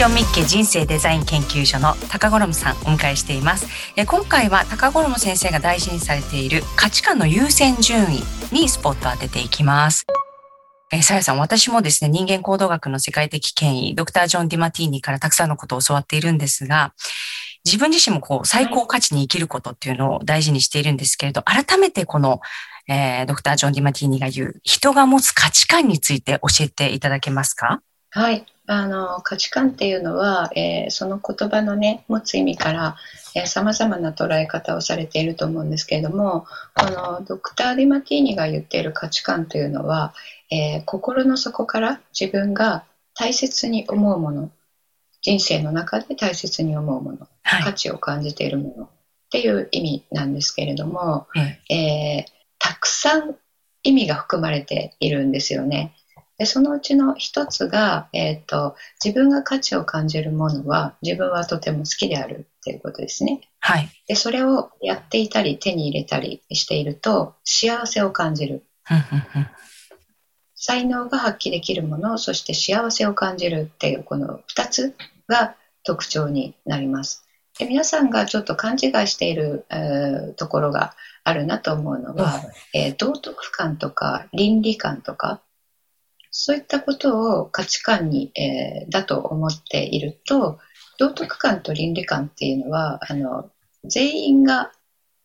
ションミッケ人生デザイン研究所の高五郎さんお迎えしています。今回は高五郎先生が大事にされている価値観の優先順位にスポットを当てていきます。えさやさん、私もですね、人間行動学の世界的権威、ドクター・ジョン・ディマティーニからたくさんのことを教わっているんですが、自分自身もこう、最高価値に生きることっていうのを大事にしているんですけれど、改めてこの、えー、ドクター・ジョン・ディマティーニが言う、人が持つ価値観について教えていただけますか？はい。あの価値観っていうのは、えー、その言葉のね持つ意味からさまざまな捉え方をされていると思うんですけれどもこのドクター・ディマティーニが言っている価値観というのは、えー、心の底から自分が大切に思うもの人生の中で大切に思うもの、はい、価値を感じているものっていう意味なんですけれども、はい、えー、たくさん意味が含まれているんですよね。でそのうちの一つが、えーと、自分が価値を感じるものは自分はとても好きであるっていうことですね。はい、でそれをやっていたり手に入れたりしていると幸せを感じる。才能が発揮できるものそして幸せを感じるっていうこの2つが特徴になります。で皆さんがちょっと勘違いしている、えー、ところがあるなと思うのは、えー、道徳観とか倫理観とかそういったことを価値観に、えー、だと思っていると、道徳観と倫理観っていうのは、あの、全員が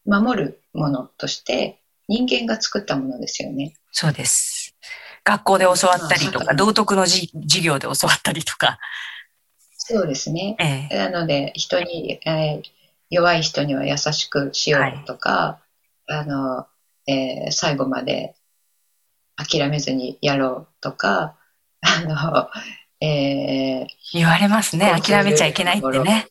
守るものとして人間が作ったものですよね。そうです。学校で教わったりとか、道徳の授業で教わったりとか。そうですね。ええ、なので、人に、えー、弱い人には優しくしようとか、はい、あの、えー、最後まで諦めずにやろうとか、あの、えー、言われますね。諦めちゃいけないってね。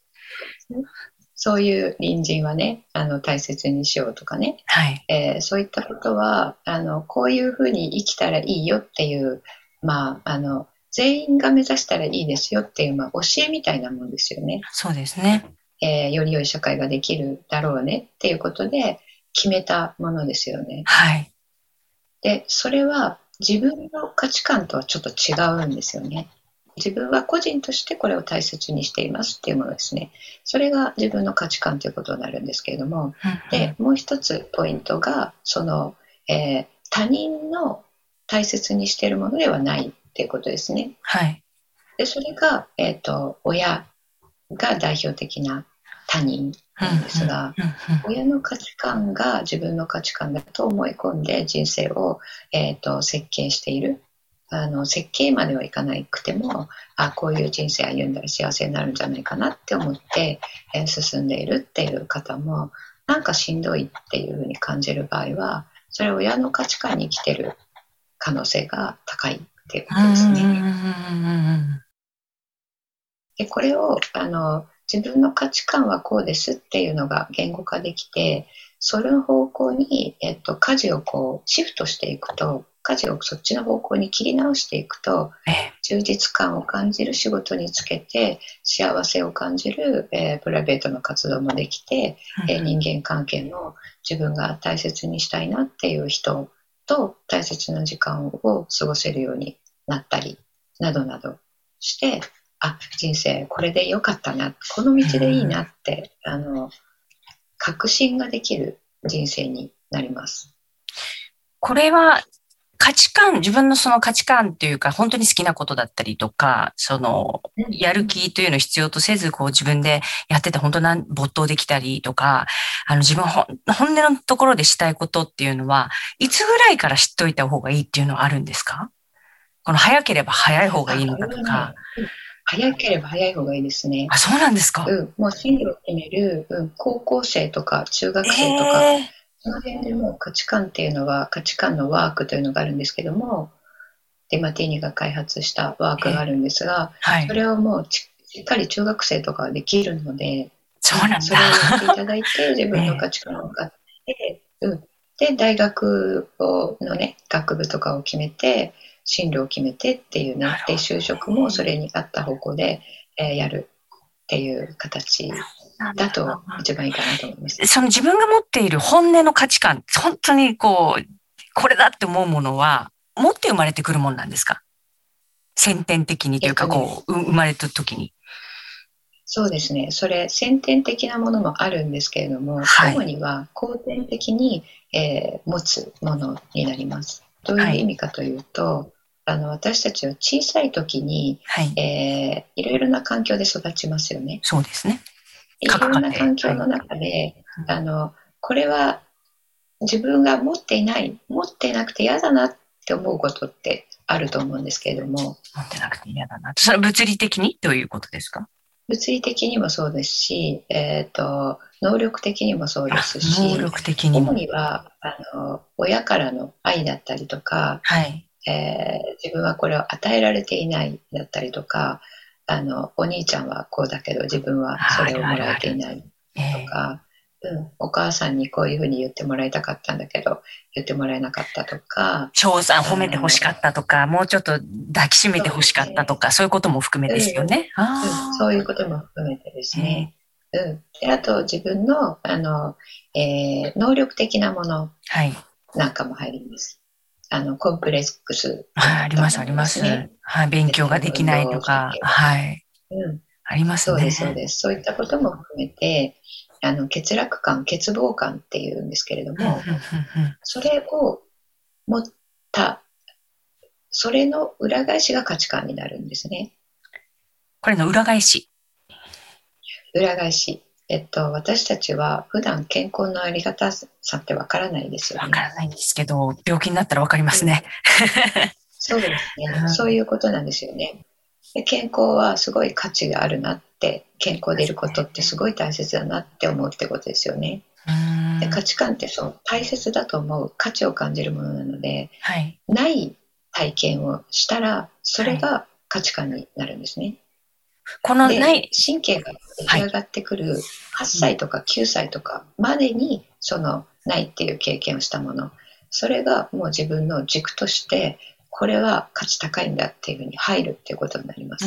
そういう隣人はね、あの、大切にしようとかね。はい。えー、そういったことは、あの、こういうふうに生きたらいいよっていう、まあ、あの、全員が目指したらいいですよっていう、まあ、教えみたいなもんですよね。そうですね。えー、より良い社会ができるだろうねっていうことで決めたものですよね。はい。で、それは自分の価値観とはちょっと違うんですよね。自分は個人としてこれを大切にしていますっていうものですね。それが自分の価値観ということになるんですけれども、で、もう一つポイントが、その、えー、他人の大切にしているものではないっていうことですね。はい。で、それが、えっ、ー、と、親が代表的な他人なんですが、親の価値観が自分の価値観だと思い込んで人生を、えーと、設計している。あの設計まではいかなくてもあこういう人生歩んだら幸せになるんじゃないかなって思って、えー、進んでいるっていう方もなんかしんどいっていうふうに感じる場合はそれは親の価値観に生きてる可能性が高いっていうことですね。でこれをあの自分の価値観はこうですっていうのが言語化できて、それの方向に、えっと、舵をこうシフトしていくと、舵をそっちの方向に切り直していくと、充実感を感じる仕事につけて、幸せを感じる、えー、プライベートの活動もできて、えー、人間関係の自分が大切にしたいなっていう人と大切な時間を過ごせるようになったり、などなどして、あ、人生これで良かったな、この道でいいなって、うん、あの、確信ができる人生になります。これは価値観、自分のその価値観っていうか、本当に好きなことだったりとか、その、やる気というのを必要とせず、こう自分でやってて本当な没頭できたりとか、あの自分本音のところでしたいことっていうのは、いつぐらいから知っといた方がいいっていうのはあるんですか？この早ければ早い方がいいのかとか。早ければ早い方がいいですね。あ、そうなんですか？うん、もう進路を決める、うん、高校生とか中学生とか、えー、その辺でも価値観っていうのは、価値観のワークというのがあるんですけども、デマティーニが開発したワークがあるんですが、えーはい、それをもうしっかり中学生とかはできるので、そうなんだ。それをやっていただいて、自分の価値観を分かって、えー、うん。で、大学をのね、学部とかを決めて、進路を決めてっていうね、で、就職もそれに合った方向で、えー、やるっていう形だと一番いいかなと思います。その自分が持っている本音の価値観、本当にこう、これだって思うものは、持って生まれてくるもんなんですか？先天的にというか、こう、う生まれた時に。そうですね。それ、先天的なものもあるんですけれども、はい主には後天的に、えー持つものになります。どういう意味かというと、あの私たちは小さい時に、はい。えーいろいろな環境で育ちますよね。そうですね。いろいろな環境の中で、あのこれは自分が持っていない、持っていなくて嫌だなって思うことってあると思うんですけれども、持ってなくて嫌だな。それは物理的に？どういうことですか？物理的にもそうですし、えー、と能力的にもそうです能し、力的に主も。にはあの親からの愛だったりとか、はい。えー自分はこれを与えられていないだったりとか、あのお兄ちゃんはこうだけど自分はそれをもらえていないえとか、うん、お母さんにこういうふうに言ってもらいたかったんだけど言ってもらえなかったとか、翔さん褒めて欲しかったとか、もうちょっと抱きしめて欲しかったとか、そういうことも含めですよね。うんああ。そういうことも含めてですね、うん、であと自分のあの、えー能力的なものはい。なんかも入ります。あのコンプレックス、はい、あります、あります。はい、勉強ができないとか、はい。うん、ありますね。そうです、そうです。そういったことも含めて、あの欠落感、欠乏感っていうんですけれども、それを持った、それの裏返しが価値観になるんですね。これの裏返し。裏返し。えっと、私たちは普段健康のありがたさってわからないですよね。わからないんですけど、病気になったらわかりますね。そうですね、うんそういうことなんですよね。で健康はすごい価値があるなって、健康でいることってすごい大切だなって思うってことですよね。で価値観ってそう大切だと思う価値を感じるものなのではい。ない体験をしたらそれが価値観になるんですね。でこのない、神経が出来上がってくる8歳とか9歳とかまでにそのないっていう経験をしたもの。それがもう自分の軸としてこれは価値高いんだっていうふうに入るっていうことになります。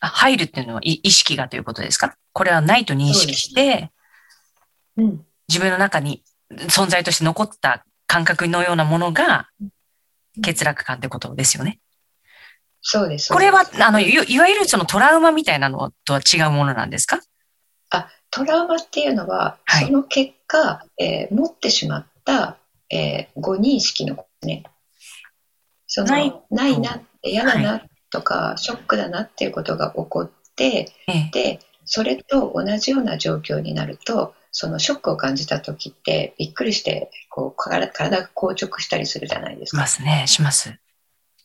あ入るっていうのは意意識がということですか？これはないと認識して、うん、自分の中に存在として残った感覚のようなものが欠落感ってことですよね。そうです。これはあの、いいわゆるそのトラウマみたいなのとは違うものなんですか？あトラウマっていうのは、はいその結果、えー持ってしまった、えー誤認識のことね。そのないないな嫌だなとか、ショックだなっていうことが起こってええ。でそれと同じような状況になるとそのショックを感じた時ってびっくりしてこう体体が硬直したりするじゃないですしか。ますね。します。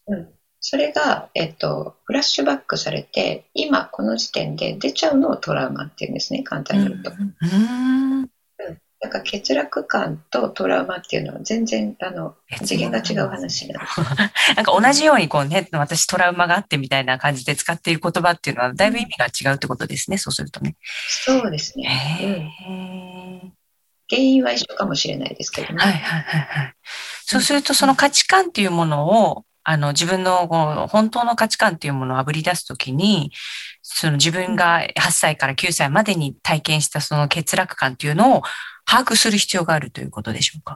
うん、それが、えっと、フラッシュバックされて今この時点で出ちゃうのをトラウマっていうんですね簡単に言うと。うーん。なんか欠落感とトラウマっていうのは全然あの次元が違う話なんです。なんか同じようにこうね、私トラウマがあってみたいな感じで使っている言葉っていうのはだいぶ意味が違うってことですね。そうするとね。そうですね、へうん。え。原因は一緒かもしれないですけどね。はいはいはいはい。そうするとその価値観っていうものを、あの自分のこの本当の価値観っていうものをあぶり出すときに、その自分が8歳から9歳までに体験したその欠落感っていうのを把握する必要があるということでしょうか？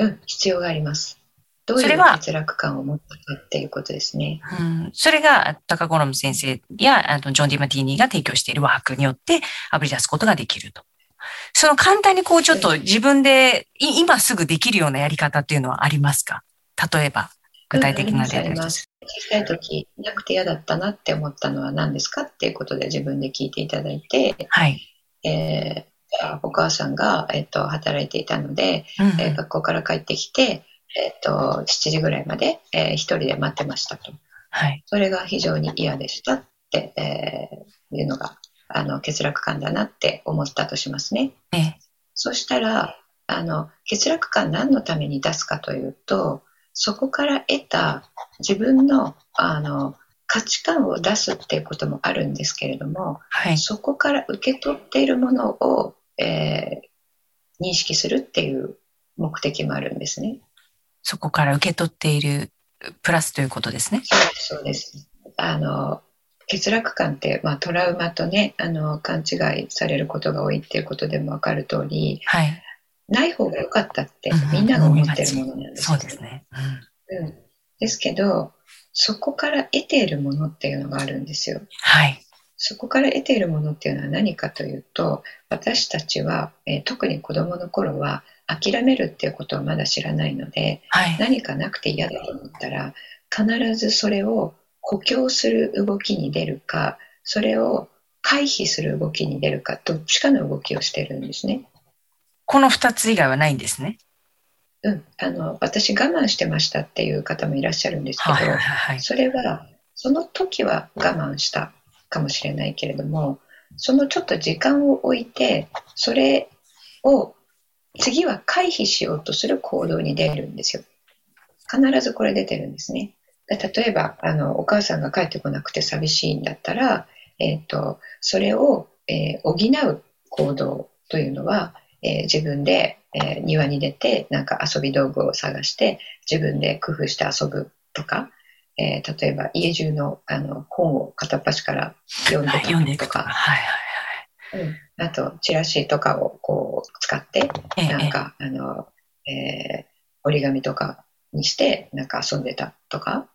うん、必要があります。どういうそれは欠落感を持ったかっていうことですね。うん、それが高ゴロム先生やあのジョン・ディマティーニーが提供しているワークによってあぶり出すことができると。その簡単にこうちょっと自分でい今すぐできるようなやり方っていうのはありますか？例えば具体的な例ます小さい時いなくて嫌だったなって思ったのは何ですかっていうことで自分で聞いていただいて、はい。えーお母さんが、えっと働いていたので、うんえー学校から帰ってきて、えっと7時ぐらいまで、えー一人で待ってましたと。はい。それが非常に嫌でしたって、えーいうのがあの欠落感だなって思ったとしますね。ええそしたらあの欠落感何のために出すかというとそこから得た自分のあの価値観を出すっていうこともあるんですけれどもはい。そこから受け取っているものを、えー認識するっていう目的もあるんですね。そこから受け取っているプラスということですね。そうですそうですあの欠落感って、まあ、トラウマとねあの勘違いされることが多いっていうことでも分かる通りはい。ない方が良かったってみんなが思ってるものなんですよそうですね。うんうん、ですけどそこから得ているものっていうのがあるんですよ。はい。そこから得ているものっていうのは何かというと、私たちは、えー特に子供の頃は諦めるっていうことをまだ知らないので、はい。何かなくて嫌だと思ったら、必ずそれを補強する動きに出るか、それを回避する動きに出るか、どっちかの動きをしてるんですね。この二つ以外はないんですね。うん、あの私我慢してましたっていう方もいらっしゃるんですけど、はいはいはい。それはその時は我慢したかもしれないけれどもそのちょっと時間を置いてそれを次は回避しようとする行動に出るんですよ必ずこれ出てるんですねで例えばあのお母さんが帰ってこなくて寂しいんだったら、えー、とそれを、えー補う行動というのは、えー自分で、えー庭に出てなんか遊び道具を探して自分で工夫して遊ぶとか、えー例えば家中のあの本を片っ端から読んでたとくとか。か、はいはいうんあとチラシとかをこう使ってなんか、あの、えー折り紙とかにしてなんか遊んでたとか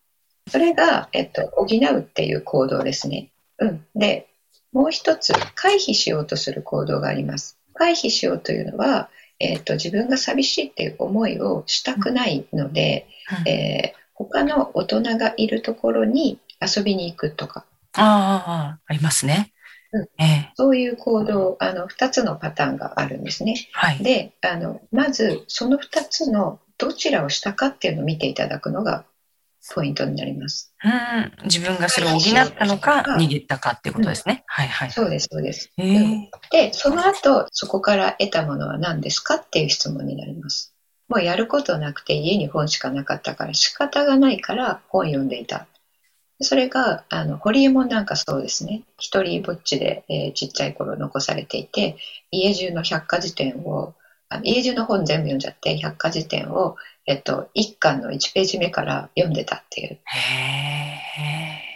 それが、えっと、補うっていう行動ですね。うん、でもう一つ回避しようとする行動があります。回避しようというのは、えっと、自分が寂しいっていう思いをしたくないので、うんえー他の大人がいるところに遊びに行くとかああありますね。うんええそういう行動あの2つのパターンがあるんですね。はい。であのまずその2つのどちらをしたかっていうのを見ていただくのがポイントになります。うん、自分がそれを補ったのか、逃げたかっていうことですね。はいはい。そうですそうです。ええでその後そこから得たものは何ですかっていう質問になります。もうやることなくて家に本しかなかったから仕方がないから本読んでいた。それがあのホリエモンなんかそうですね一人ぼっちで、えーちっちゃい頃残されていて家中の百科事典をあの家中の本全部読んじゃって百科事典を、えっと、1巻の1ページ目から読んでたっていうへ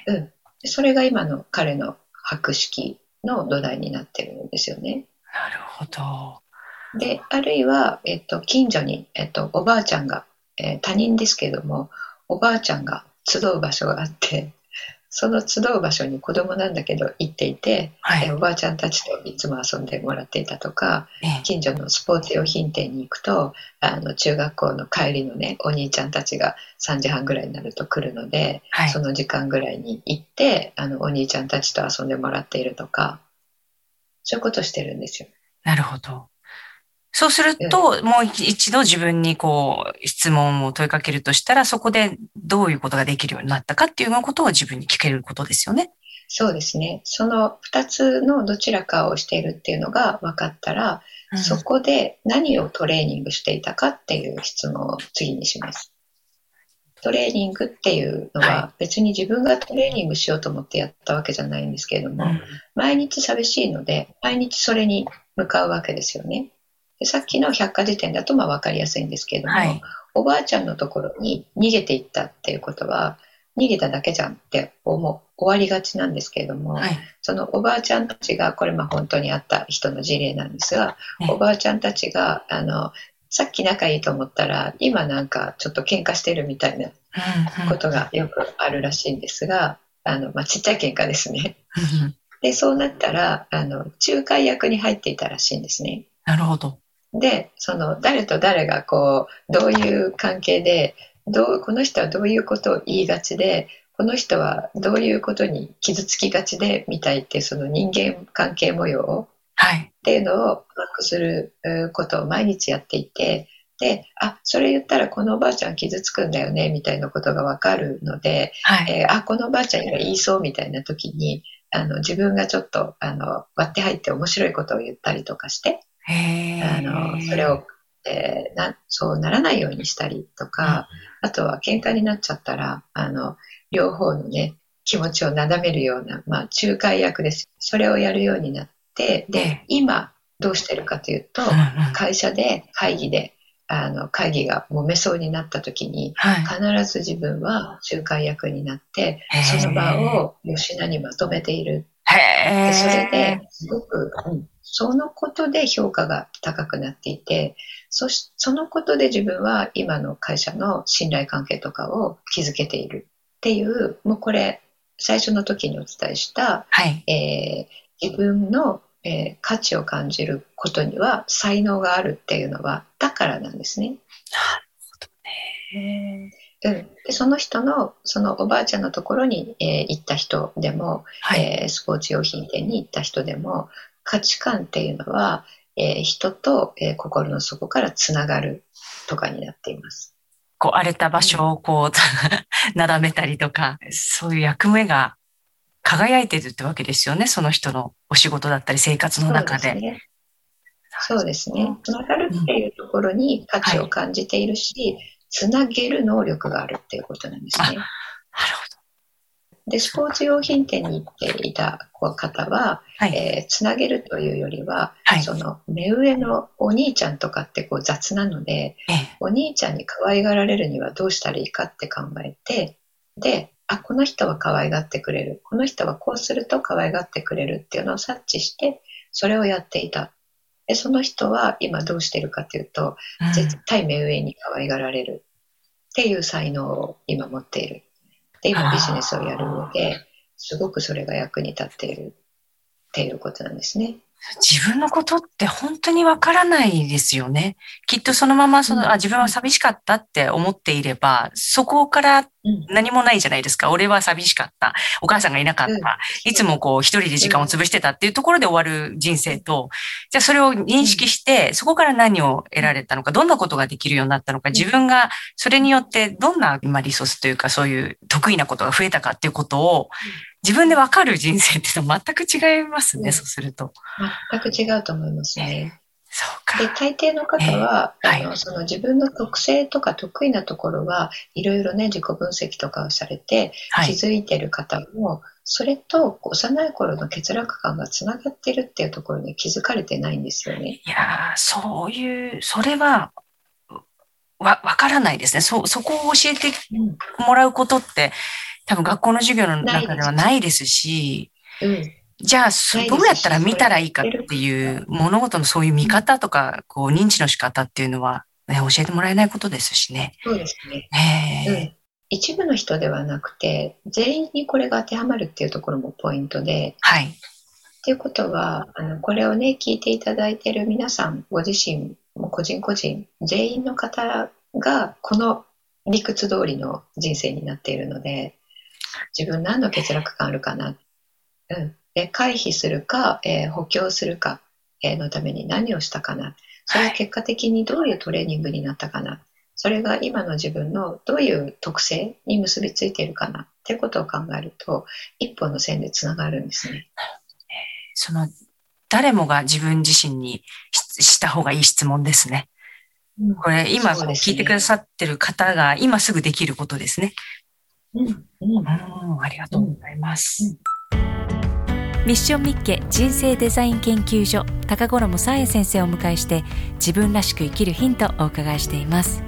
え。でそれが今の彼の博識の土台になってるんですよね。なるほど。であるいは、えっと、近所に、えっと、おばあちゃんが、えー他人ですけどもおばあちゃんが集う場所があってその集う場所に子供なんだけど行っていて、はいえーおばあちゃんたちといつも遊んでもらっていたとかええ近所のスポーツ用品店に行くとあの中学校の帰りのねお兄ちゃんたちが3時半ぐらいになると来るので、はいその時間ぐらいに行ってあのお兄ちゃんたちと遊んでもらっているとかそういうことしてるんですよ。なるほど。そうすると、もう一一度自分にこう、質問を問いかけるとしたら、そこでどういうことができるようになったかっていうようなことを自分に聞けることですよね。そうですね。その2つのどちらかをしているっていうのが分かったら、うんそこで何をトレーニングしていたかっていう質問を次にします。トレーニングっていうのはは別に自分がトレーニングしようと思ってやったわけじゃないんですけれども、うん毎日寂しいので、毎日それに向かうわけですよね。でさっきの百科事典だとまあ分かりやすいんですけれども、はい。おばあちゃんのところに逃げていったっていうことは、逃げただけじゃんって思う、終わりがちなんですけれども、はい。そのおばあちゃんたちが、これまあ本当にあった人の事例なんですが、ねおばあちゃんたちが、あの、さっき仲いいと思ったら、今なんかちょっと喧嘩してるみたいなことがよくあるらしいんですが、あの、まあちっちゃい喧嘩ですね。うんで、そうなったら、あの、仲介役に入っていたらしいんですね。なるほど。で、その誰と誰がこう、どういう関係で、どう、この人はどういうことを言いがちで、この人はどういうことに傷つきがちで、みたいってその人間関係模様はい。っていうのを把握するえーことを毎日やっていて、で、あ、それ言ったらこのおばあちゃん傷つくんだよね、みたいなことがわかるので、はい。えーあ、このおばあちゃんが言いそうみたいな時に、あの、自分がちょっと、あの、割って入って面白いことを言ったりとかして、へあの、それを、えーな、そうならないようにしたりとか、あとは喧嘩になっちゃったら、あの、両方のね、気持ちをなだめるような、まあ、仲介役です。それをやるようになって、ええで、今、どうしてるかというと、会社で会議で、あの、会議が揉めそうになった時に、はい。必ず自分は仲介役になってその場を吉田にまとめている。それですごく、うんそのことで評価が高くなっていて、そしそのことで自分は今の会社の信頼関係とかを築けているっっていうもうこれ最初の時にお伝えした、はい。えー、自分の、えー、価値を感じることには才能があるっていうのはだからなんですね。なるほどねうん、でその人のそのおばあちゃんのところに、えー、行った人でも、はい、えー、スポーツ用品店に行った人でも価値観っていうのは、えー、人と、えー、心の底からつながるとかになっています。こう荒れた場所をこう、なだめたりとか、そういう役目が輝いてるってわけですよね。その人のお仕事だったり生活の中で。そうですね。つながるっていうところに価値を感じているし、うんはい、つなげる能力があるっていうことなんですね。なるほど。で、スポーツ用品店に行っていた方は、はい、えー、つなげるというよりは、はい、その目上のお兄ちゃんとかってこう雑なので、お兄ちゃんに可愛がられるにはどうしたらいいかって考えて、で、あ、この人は可愛がってくれる。この人はこうすると可愛がってくれるっていうのを察知して、それをやっていた。で、その人は今どうしてるかというと、うん、絶対目上に可愛がられるっていう才能を今持っている。で、今ビジネスをやるので、すごくそれが役に立っているっていうことなんですね。自分のことって本当にわからないですよね。きっとそのままその、うん、あ、自分は寂しかったって思っていれば、そこから何もないじゃないですか。俺は寂しかった。お母さんがいなかった。いつもこう一人で時間を潰してたっていうところで終わる人生と、じゃあそれを認識して、そこから何を得られたのか、どんなことができるようになったのか、自分がそれによってどんな、まあ、リソースというかそういう得意なことが増えたかっていうことを、自分でわかる人生っていうのは全く違いますね、そうすると。全く違うと思いますね。そうか。で、大抵の方は、えー、あの、はい、その自分の特性とか得意なところはいろいろね、自己分析とかをされて、気づいてる方も、それと幼い頃の欠落感がつながってるっていうところに気づかれてないんですよね。いやそういう、それは、わ、わからないですね。そ、そこを教えてもらうことって、多分学校の授業の中ではないですし、うん、じゃあ、どうやったら見たらいいかっていう物事のそういう見方とか、こう認知の仕方っていうのは、ね、教えてもらえないことですしね。そうですね。えー、うん、一部の人ではなくて、全員にこれが当てはまるっていうところもポイントで。はい。っていうことは、あの、これをね、聞いていただいている皆さん、ご自身、も個人個人、全員の方が、この理屈通りの人生になっているので、自分何の欠落感あるかな。うん。で、回避するか、えー、補強するか、えー、のために何をしたかな。それは結果的にどういうトレーニングになったかな。それが今の自分のどういう特性に結びついているかなっていうことを考えると、一本の線でつながるんですね。その、誰もが自分自身にした方がいい質問ですね。これ、今聞いてくださってる方が今すぐできることですね。うん、うん、ありがとうございます。ミッションミッケ人生デザイン研究所高頃さえ先生をお迎えして自分らしく生きるヒントをお伺いしています。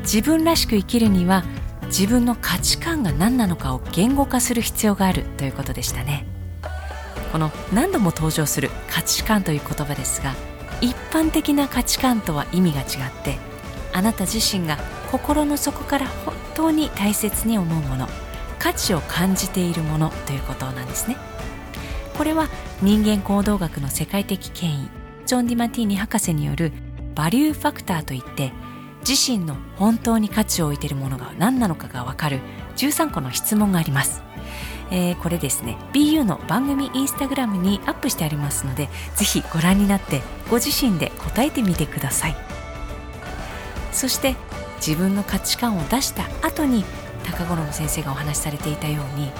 自分らしく生きるには自分の価値観が何なのかを言語化する必要があるということでしたね。この何度も登場する価値観という言葉ですが一般的な価値観とは意味が違ってあなた自身が心の底から本当に大切に思うもの価値を感じているものということなんですね。これは人間行動学の世界的権威ジョン・ディマティーニ博士によるバリューファクターといって自身の本当に価値を置いているものが何なのかがわかる13個の質問があります、えー、これですね BU の番組インスタグラムにアップしてありますのでぜひご覧になってご自身で答えてみてください。そして自分の価値観を出した後に高五郎先生がお話しされていたように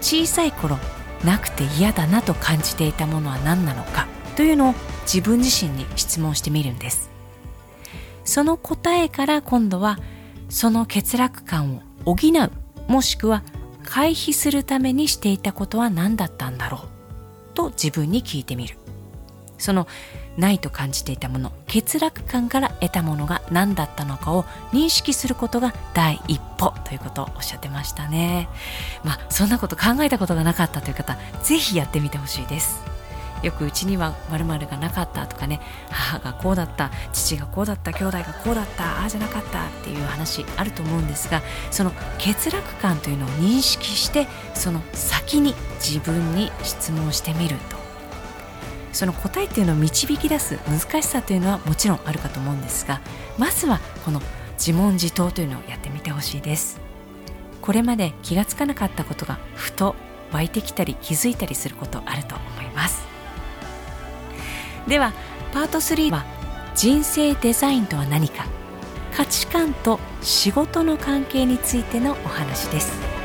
小さい頃なくて嫌だなと感じていたものは何なのかというのを自分自身に質問してみるんです。その答えから今度はその欠落感を補うもしくは回避するためにしていたことは何だったんだろうと自分に聞いてみる。そのないと感じていたもの欠落感から得たものが何だったのかを認識することが第一歩ということをおっしゃってましたね。まあそんなこと考えたことがなかったという方ぜひやってみてほしいです。よくうちには〇〇がなかったとかね母がこうだった父がこうだった兄弟がこうだったああじゃなかったっていう話あると思うんですがその欠落感というのを認識してその先に自分に質問してみると。その答えっていうのを導き出す難しさというのはもちろんあるかと思うんですがまずはこの自問自答というのをやってみてほしいです。これまで気がつかなかったことがふと湧いてきたり気づいたりすることあると思います。ではパート3は人生デザインとは何か価値観と仕事の関係についてのお話です。